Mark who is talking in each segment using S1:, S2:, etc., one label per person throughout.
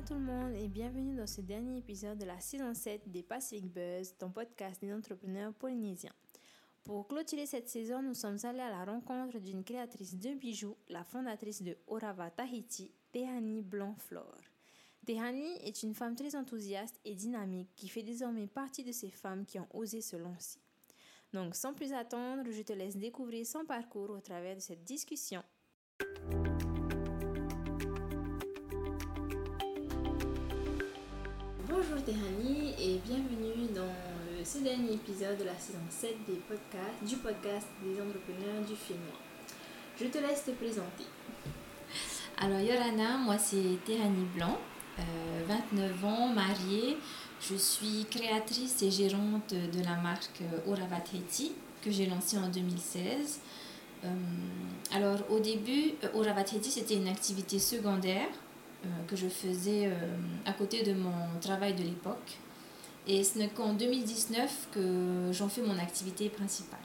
S1: à tout le monde et bienvenue dans ce dernier épisode de la saison 7 des Pacific Buzz, ton podcast des entrepreneurs polynésiens. Pour clôturer cette saison, nous sommes allés à la rencontre d'une créatrice de bijoux, la fondatrice de Orava Tahiti, Tehani Blanc-Flore. Tehani est une femme très enthousiaste et dynamique qui fait désormais partie de ces femmes qui ont osé se lancer. Donc sans plus attendre, je te laisse découvrir son parcours au travers de cette discussion. Bonjour Tehani et bienvenue dans ce dernier épisode de la saison 7 des podcasts, du podcast des entrepreneurs du Finnois. Je te laisse te présenter.
S2: Alors Yorana, moi c'est Tehani Blanc, 29 euh, ans, mariée. Je suis créatrice et gérante de la marque Orava que j'ai lancée en 2016. Euh, alors au début, Orava c'était une activité secondaire euh, que je faisais euh, à côté de mon travail de l'époque. Et ce n'est qu'en 2019 que j'en fais mon activité principale.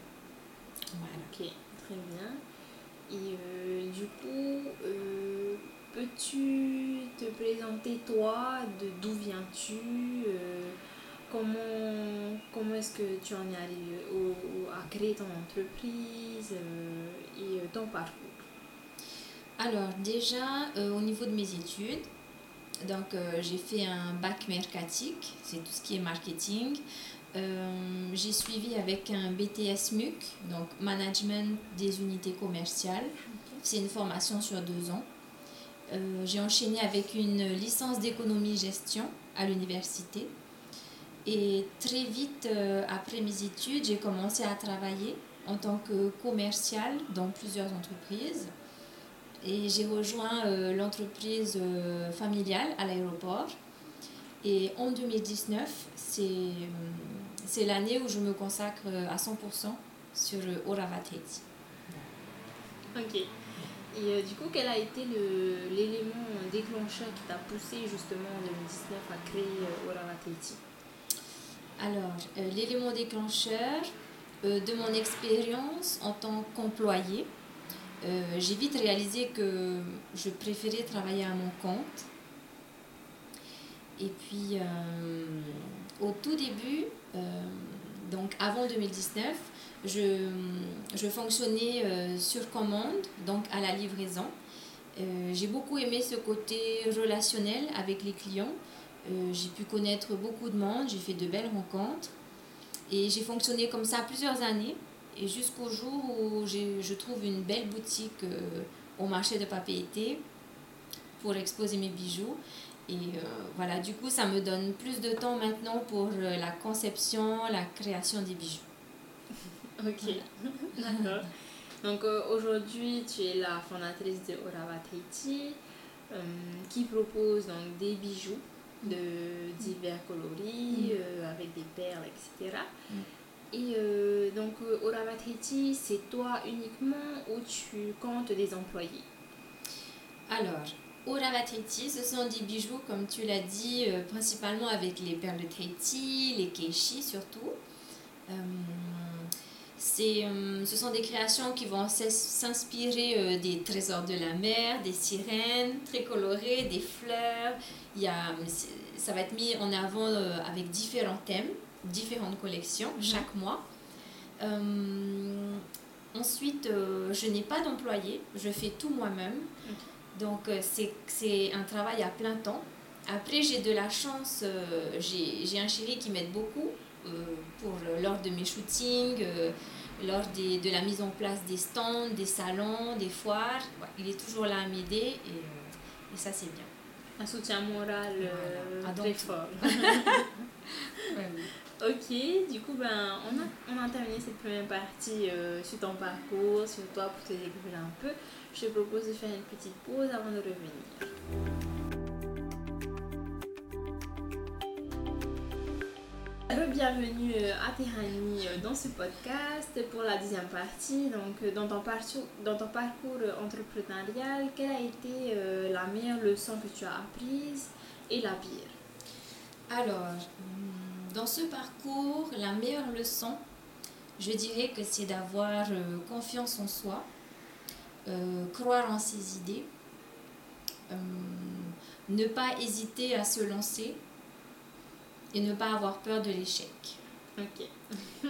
S1: Voilà. Ok, très bien. Et euh, du coup, peux-tu te présenter toi, d'où viens-tu Comment, comment est-ce que tu en es arrivé à créer ton entreprise et ton parcours?
S2: Alors déjà, euh, au niveau de mes études, donc euh, j'ai fait un bac mercatique, c'est tout ce qui est marketing. Euh, j'ai suivi avec un BTS MUC, donc Management des unités commerciales. C'est une formation sur deux ans. j'ai enchaîné avec une licence d'économie-gestion à l'université. Et très vite après mes études, j'ai commencé à travailler en tant que commercial dans plusieurs entreprises. Et j'ai rejoint euh, l'entreprise euh, familiale à l'aéroport. Et en 2019, c'est, euh, c'est l'année où je me consacre à 100% sur Oravateti.
S1: Ok. Et du coup, quel a été le, l'élément déclencheur qui t'a poussé justement en 2019 à créer Oravateti
S2: Alors, l'élément déclencheur de mon expérience en tant qu'employé, euh, j'ai vite réalisé que je préférais travailler à mon compte. Et puis, euh, au tout début, euh, donc avant 2019, je, je fonctionnais sur commande, donc à la livraison. j'ai beaucoup aimé ce côté relationnel avec les clients. j'ai pu connaître beaucoup de monde, j'ai fait de belles rencontres. Et j'ai fonctionné comme ça plusieurs années. Et jusqu'au jour où je trouve une belle boutique euh, au marché de papier pour exposer mes bijoux. Et euh, voilà, du coup, ça me donne plus de temps maintenant pour euh, la conception, la création des bijoux.
S1: ok, d'accord. Donc aujourd'hui, tu es la fondatrice de Orava qui propose donc des bijoux de divers coloris, mm. avec des perles, etc. Et euh, donc, au Ravatiti, c'est toi uniquement ou tu comptes des employés?
S2: Alors, au ce sont des bijoux, comme tu l'as dit, euh, principalement avec les perles de Tahiti, les keishi surtout. Euh, ce sont des créations qui vont s'inspirer des trésors de la mer, des sirènes très colorées, des fleurs. Il y a, ça va être mis en avant avec différents thèmes différentes collections mhm. chaque mois. Euh, ensuite, euh, je n'ai pas d'employé, je fais tout moi-même. Donc, euh, c'est un travail à plein temps. Après, j'ai de la chance, j'ai un chéri qui m'aide beaucoup pour, lors de mes shootings, lors des, de la mise en place des stands, des salons, des foires. il est toujours là à m'aider et, et, ça, c'est bien.
S1: Un soutien moral très fort. Ok, du coup, ben, on, a, on a terminé cette première partie euh, sur ton parcours, sur toi pour te découvrir un peu. Je te propose de faire une petite pause avant de revenir. Bienvenue euh, à Tehani euh, dans ce podcast pour la deuxième partie. Donc, dans ton parcours, dans ton parcours entrepreneurial, quelle a été la meilleure leçon que tu as apprise et la pire?
S2: Alors, dans ce parcours, la meilleure leçon, je dirais que c'est d'avoir euh, confiance en soi, euh, croire en ses idées, ne pas hésiter à se lancer et ne pas avoir peur de l'échec.
S1: Ok.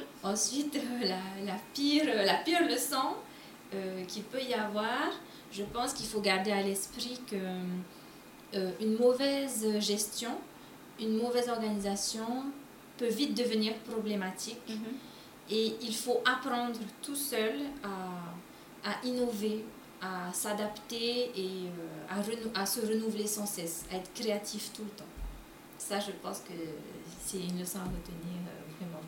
S2: Ensuite, la, la, pire, la pire leçon qu'il peut y avoir, je pense qu'il faut garder à l'esprit que une mauvaise gestion, une mauvaise organisation peut vite devenir problématique. Mhm. Et il faut apprendre tout seul à, à innover, à s'adapter et euh, à, à, se renouveler sans cesse, à être créatif tout le temps. Ça, je pense que c'est une leçon à retenir euh, vraiment.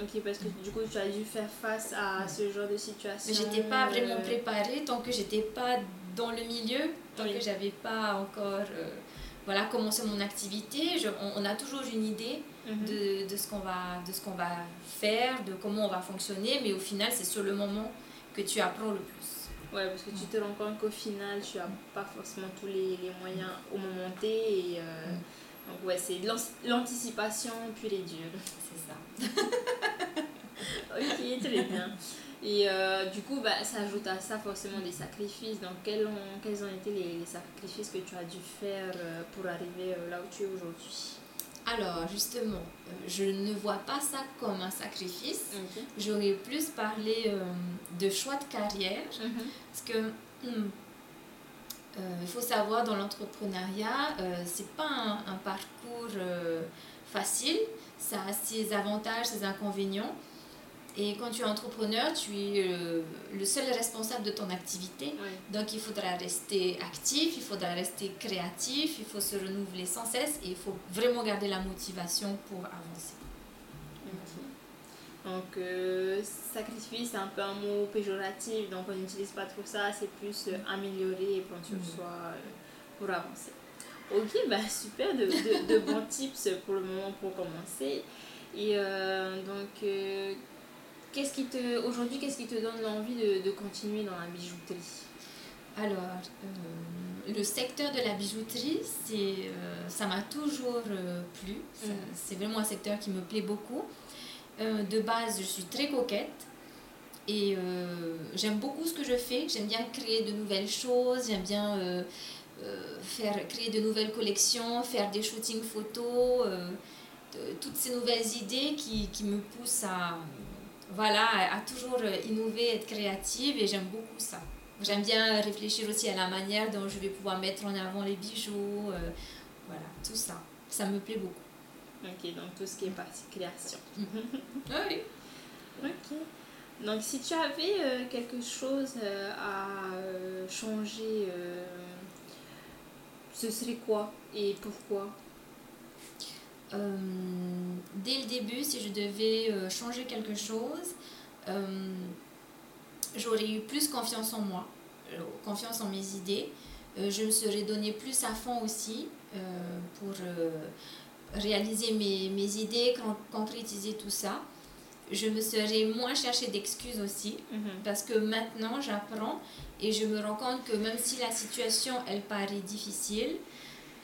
S1: Ok, parce que du coup, tu as dû faire face à ce genre de situation.
S2: J'étais pas vraiment euh, préparée tant que j'étais pas dans le milieu, tant que j'avais pas encore voilà, commencer mon activité. Je, on, a toujours une idée mhm. de, de, ce qu'on va, de ce qu'on va faire, de comment on va fonctionner, mais au final, c'est sur le moment que tu apprends le plus.
S1: Ouais, parce que tu te rends compte qu'au final, tu n'as pas forcément tous les, les, moyens au moment T. Et, euh, Donc, ouais, c'est l'anticipation puis les durs.
S2: C'est ça.
S1: ok, très bien. Et euh, du coup, bah, ça ajoute à ça forcément des sacrifices. Donc, quels ont, quels ont été les, sacrifices que tu as dû faire euh, pour arriver euh, là où tu es aujourd'hui?
S2: Alors, justement, je ne vois pas ça comme un sacrifice. J'aurais plus parlé de choix de carrière. Mhm. Parce que. Hmm, il faut savoir, dans l'entrepreneuriat, c'est pas un, un parcours facile. Ça a ses avantages, ses inconvénients. Et quand tu es entrepreneur, tu es euh, le seul responsable de ton activité. Donc il faudra rester actif, il faudra rester créatif, il faut se renouveler sans cesse et il faut vraiment garder la motivation pour avancer.
S1: Donc euh, sacrifice, c'est un peu un mot péjoratif, donc on n'utilise pas trop ça, c'est plus euh, améliorer et prendre sur soi pour avancer. Ok, bah super, de, de, de, bons tips pour le moment pour commencer. Et donc Qu'est-ce qui te, aujourd'hui, qu'est-ce qui te donne l'envie de, de, continuer dans la bijouterie?
S2: Alors, euh, le secteur de la bijouterie, c'est, euh, ça m'a toujours euh, plu. Mm. C'est vraiment un secteur qui me plaît beaucoup. de base, je suis très coquette. Et j'aime beaucoup ce que je fais. J'aime bien créer de nouvelles choses. J'aime bien faire, créer de nouvelles collections, faire des shootings photos. toutes ces nouvelles idées qui, qui me poussent à voilà, à toujours innover, être créative et j'aime beaucoup ça. J'aime bien réfléchir aussi à la manière dont je vais pouvoir mettre en avant les bijoux, euh, voilà, tout ça. Ça me plaît beaucoup.
S1: Ok, donc tout ce qui est partie création.
S2: oui.
S1: Ok. Donc si tu avais euh, quelque chose euh, à changer, ce serait quoi et pourquoi?
S2: Euh, dès le début, si je devais euh, changer quelque chose, euh, j'aurais eu plus confiance en moi, confiance en mes idées. je me serais donné plus à fond aussi pour réaliser mes, mes, idées, concrétiser tout ça. Je me serais moins cherché d'excuses aussi, mhm. parce que maintenant j'apprends et je me rends compte que même si la situation elle paraît difficile,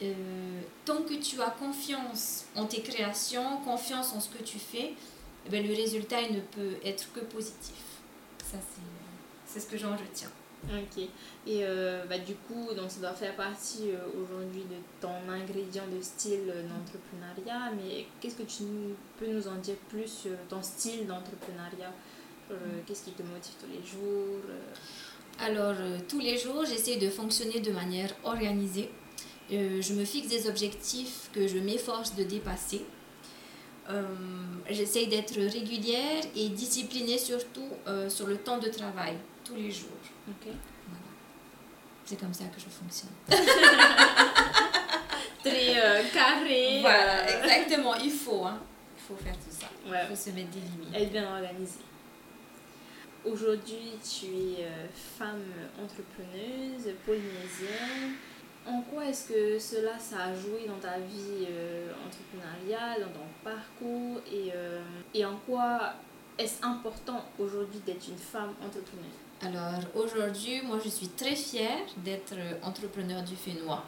S2: euh, tant que tu as confiance en tes créations, confiance en ce que tu fais, eh ben, le résultat il ne peut être que positif. Ça, c'est ce que j'en retiens.
S1: Ok. Et euh, bah, du coup, donc, ça doit faire partie euh, aujourd'hui de ton ingrédient de style d'entrepreneuriat. Mais qu'est-ce que tu peux nous en dire plus sur ton style d'entrepreneuriat? Qu'est-ce qui te motive tous les jours
S2: Alors, tous les jours, j'essaie de fonctionner de manière organisée. Euh, je me fixe des objectifs que je m'efforce de dépasser. Euh, j'essaye d'être régulière et disciplinée surtout euh, sur le temps de travail, tous les jours. C'est comme ça que je fonctionne.
S1: Très carré.
S2: Voilà, exactement. Il faut, hein. Il faut faire tout ça. Il faut se mettre des limites.
S1: Être bien organisé. Aujourd'hui, tu es femme entrepreneuse polynésienne en quoi est-ce que cela ça a joué dans ta vie euh, entrepreneuriale, dans ton parcours et, euh, et en quoi est-ce important aujourd'hui d'être une femme entrepreneuse?
S2: Alors aujourd'hui, moi je suis très fière d'être entrepreneur du Fénois.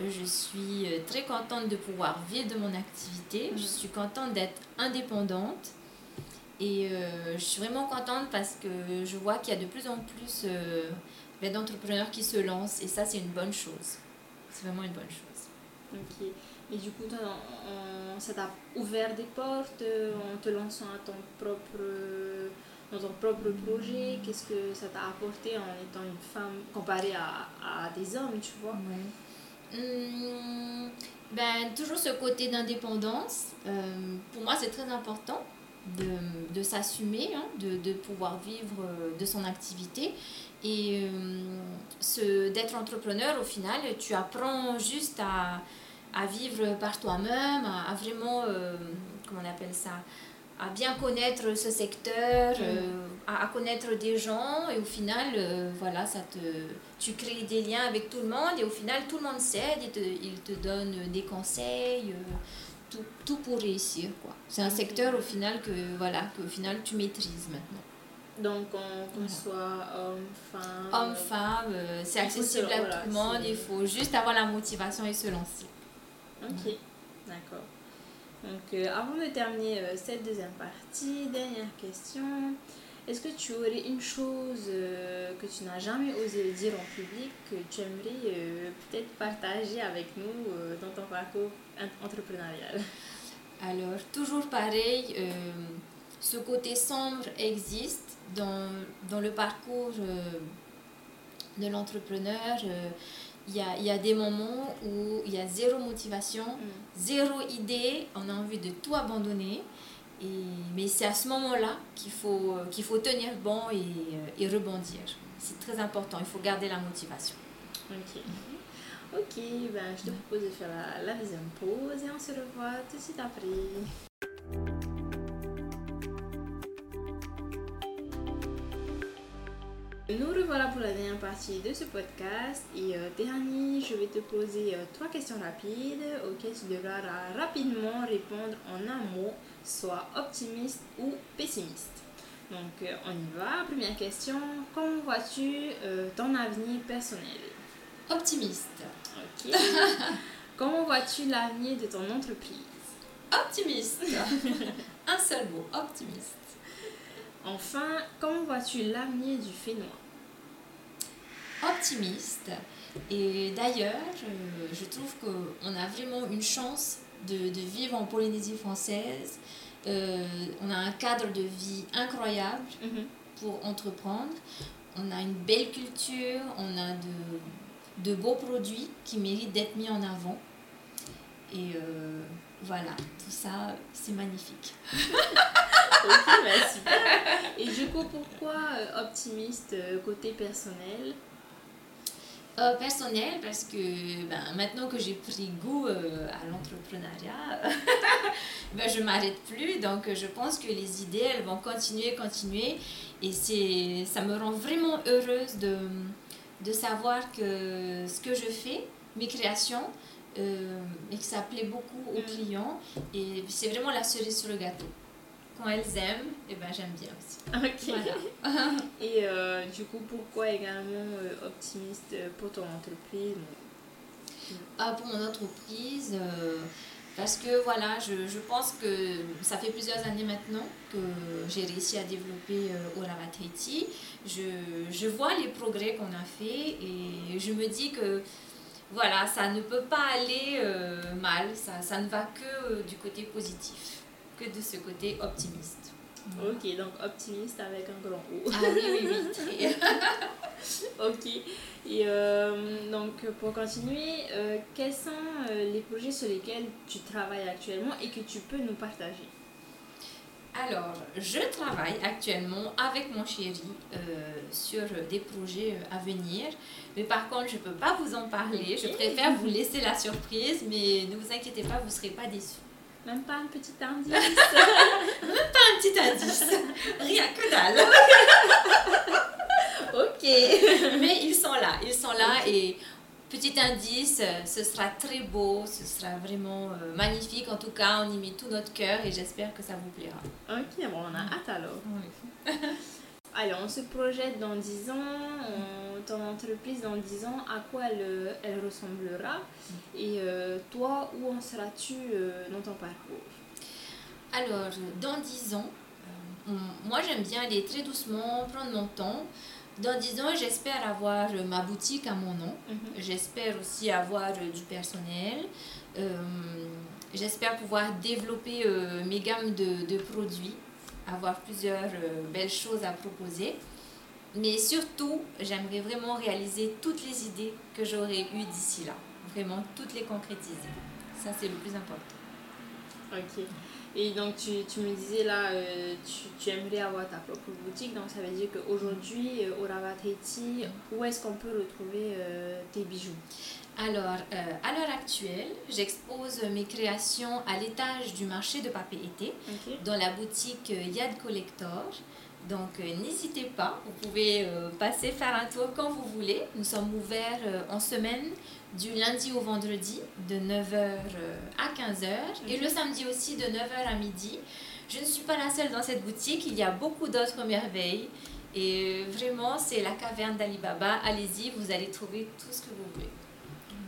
S2: Je suis euh, très contente de pouvoir vivre de mon activité. Je mhm. suis contente d'être indépendante. Et je suis vraiment contente parce que je vois qu'il y a de plus en plus ben, d'entrepreneurs qui se lancent et ça c'est une bonne chose. C'est vraiment une bonne chose.
S1: Ok. Et du coup, ça t'a ouvert des portes euh, en te lançant à ton propre, dans ton propre projet? Qu'est-ce que ça t'a apporté en étant une femme comparée à, à des hommes, tu vois?
S2: Hum, ben, Toujours ce côté d'indépendance. Euh, pour moi, c'est très important de, de s'assumer, hein, de, de, pouvoir vivre euh, de son activité. Et ce d'être entrepreneur, au final, tu apprends juste à à vivre par toi-même, à, vraiment, euh, comment on appelle ça, à bien connaître ce secteur, euh, à, connaître des gens et au final, euh, voilà, ça te, tu crées des liens avec tout le monde et au final, tout le monde s'aide, il te, il te donne des conseils, tout, tout, pour réussir. quoi. C'est un secteur au final que, voilà, que au final, tu maîtrises maintenant.
S1: Donc, qu'on soit homme, femme.
S2: Homme, femme, c'est accessible à tout le monde. Il faut juste avoir la motivation et se lancer.
S1: Ok, d'accord. Donc, euh, avant de terminer euh, cette deuxième partie, dernière question. Est-ce que tu aurais une chose euh, que tu n'as jamais osé dire en public que tu aimerais peut-être partager avec nous dans ton parcours entrepreneurial?
S2: Alors, toujours pareil, ce côté sombre existe dans, dans le parcours de l'entrepreneur il y a, y a, des moments où il y a zéro motivation, mm. zéro idée, on a envie de tout abandonner. Et, mais c'est à ce moment-là qu'il faut, qu'il faut tenir bon et, et rebondir. C'est très important, il faut garder la motivation.
S1: Ok. Ok, ben, je te propose de faire la, la deuxième pause et on se revoit tout de suite après. Nous revoilà pour la dernière partie de ce podcast et euh, je vais te poser euh, trois questions rapides auxquelles tu devras rapidement répondre en un mot, soit optimiste ou pessimiste. Donc euh, on y va. Première question, comment vois-tu euh, ton avenir personnel?
S2: Optimiste.
S1: Ok. comment vois-tu l'avenir de ton entreprise?
S2: Optimiste. un seul mot, optimiste.
S1: Enfin, comment vois-tu l'avenir du Fénois?
S2: Optimiste. Et d'ailleurs, je, trouve qu'on a vraiment une chance de, vivre en Polynésie française. Euh, on a un cadre de vie incroyable mhm. pour entreprendre. On a une belle culture, on a de, de beaux produits qui méritent d'être mis en avant. Et euh, voilà, tout ça, c'est magnifique.
S1: ok, bah, super. Et du coup, pourquoi euh, optimiste côté personnel
S2: euh, personnel parce que ben, maintenant que j'ai pris goût euh, à l'entrepreneuriat, ben, je m'arrête plus. Donc je pense que les idées, elles vont continuer, continuer. Et c'est, ça me rend vraiment heureuse de, de savoir que ce que je fais, mes créations, euh, et que ça plaît beaucoup aux mm. clients. Et c'est vraiment la cerise sur le gâteau quand elles aiment, et eh ben j'aime bien aussi.
S1: Ok. et euh, du coup, pourquoi également euh, optimiste pour ton entreprise?
S2: Ah, Pour mon entreprise, euh, parce que voilà, je, je, pense que ça fait plusieurs années maintenant que j'ai réussi à développer Orava Tahiti. Je, je vois les progrès qu'on a fait et je me dis que voilà, ça ne peut pas aller mal, ça, ça ne va que du côté positif de ce côté optimiste.
S1: Ok, donc optimiste avec un grand
S2: O. Ah oui, oui, oui.
S1: ok. Et euh, donc, pour continuer, euh, quels sont euh, les projets sur lesquels tu travailles actuellement et que tu peux nous partager?
S2: Alors, je travaille actuellement avec mon chéri sur des projets à venir. Mais par contre, je ne peux pas vous en parler. Je préfère vous laisser la surprise. Mais ne vous inquiétez pas, vous ne serez pas déçus.
S1: Même pas un petit indice.
S2: Même pas un petit indice. Rien que dalle.
S1: ok.
S2: Mais ils sont là. Ils sont là et petit indice, ce sera très beau, ce sera vraiment euh, magnifique. En tout cas, on y met tout notre cœur et j'espère que ça vous plaira.
S1: Ok, bon, on a hâte alors. Oui. Alors, on se projette dans 10 ans, ton entreprise dans 10 ans, à quoi elle, elle ressemblera et euh, toi, où en seras-tu euh, dans ton parcours?
S2: Alors, dans 10 ans, euh, moi j'aime bien aller très doucement, prendre mon temps. Dans 10 ans, j'espère avoir ma boutique à mon nom.
S1: Mhm.
S2: J'espère aussi avoir du personnel. j'espère pouvoir développer mes gammes de, de, produits, avoir plusieurs belles choses à proposer. Mais surtout, j'aimerais vraiment réaliser toutes les idées que j'aurais eues d'ici là. Vraiment, toutes les concrétiser. Ça, c'est le plus important.
S1: Ok. Et donc, tu, tu me disais là, euh, tu, tu, aimerais avoir ta propre boutique. Donc, ça veut dire qu'aujourd'hui, euh, au Rabat Haiti, où est-ce qu'on peut retrouver euh, tes bijoux?
S2: Alors, à l'heure actuelle, j'expose mes créations à l'étage du marché de papier été, dans la boutique Yad Collector. Donc n'hésitez pas, vous pouvez passer faire un tour quand vous voulez. Nous sommes ouverts en semaine du lundi au vendredi de 9h euh, à 15h et le samedi aussi de 9h à midi. Je ne suis pas la seule dans cette boutique, il y a beaucoup d'autres merveilles et vraiment c'est la caverne d'Alibaba. Allez-y, vous allez trouver tout ce que vous voulez.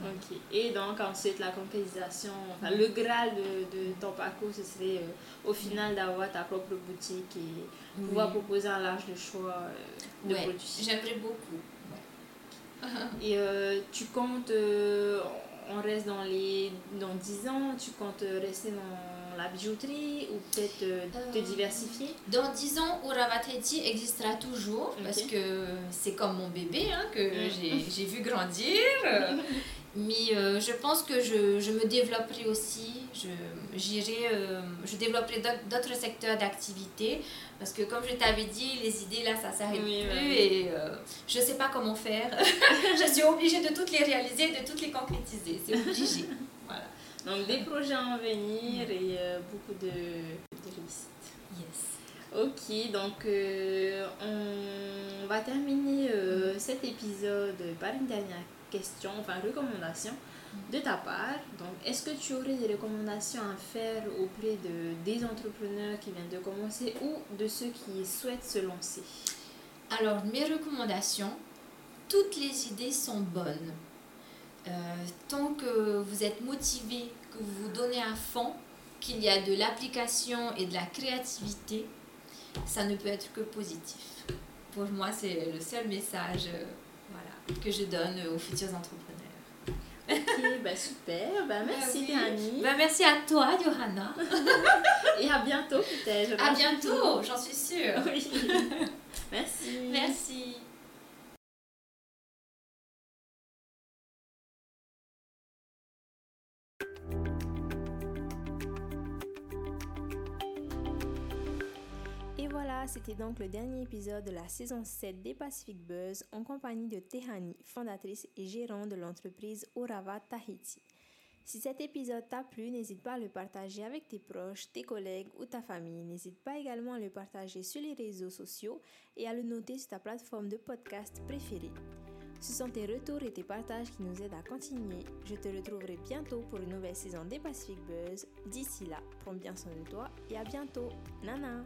S1: Ok. Et donc ensuite la concrétisation, enfin le graal de, de ton parcours, ce serait euh, au final d'avoir ta propre boutique et pouvoir proposer un large de choix euh, de produits.
S2: J'aimerais beaucoup.
S1: Et euh, tu comptes, euh, on reste dans les dans 10 ans, tu comptes rester dans la bijouterie ou peut-être euh, te diversifier?
S2: Dans 10 ans, Uravateti existera toujours parce que c'est comme mon bébé hein, que mm. j'ai vu grandir. Mais je pense que je, je, me développerai aussi, je, j'irai, je développerai d'autres secteurs d'activité parce que comme je t'avais dit, les idées là, ça s'arrête plus et euh, je ne sais pas comment faire. je suis obligée de toutes les réaliser, de toutes les concrétiser. C'est obligé. voilà.
S1: Donc des projets à venir et euh, beaucoup de, de listes.
S2: Yes.
S1: Ok, donc euh, on va terminer cet épisode par une dernière question, enfin recommandation de ta part. Donc, est-ce que tu aurais des recommandations à faire auprès de, des entrepreneurs qui viennent de commencer ou de ceux qui souhaitent se lancer?
S2: Alors, mes recommandations, toutes les idées sont bonnes. Euh, tant que vous êtes motivé, que vous vous donnez à fond, qu'il y a de l'application et de la créativité, ça ne peut être que positif. Pour moi, c'est le seul message euh, que je donne aux futurs entrepreneurs.
S1: Ok, bah super. Bah merci bah,
S2: Bah merci à toi, Johanna.
S1: Et à bientôt peut-être.
S2: À bientôt, j'en suis sûre.
S1: Oui. Merci.
S2: Merci.
S1: C'était donc le dernier épisode de la saison 7 des Pacific Buzz en compagnie de Tehani, fondatrice et gérante de l'entreprise Orava Tahiti. Si cet épisode t'a plu, n'hésite pas à le partager avec tes proches, tes collègues ou ta famille. N'hésite pas également à le partager sur les réseaux sociaux et à le noter sur ta plateforme de podcast préférée. Ce sont tes retours et tes partages qui nous aident à continuer. Je te retrouverai bientôt pour une nouvelle saison des Pacific Buzz. D'ici là, prends bien soin de toi et à bientôt. Nana!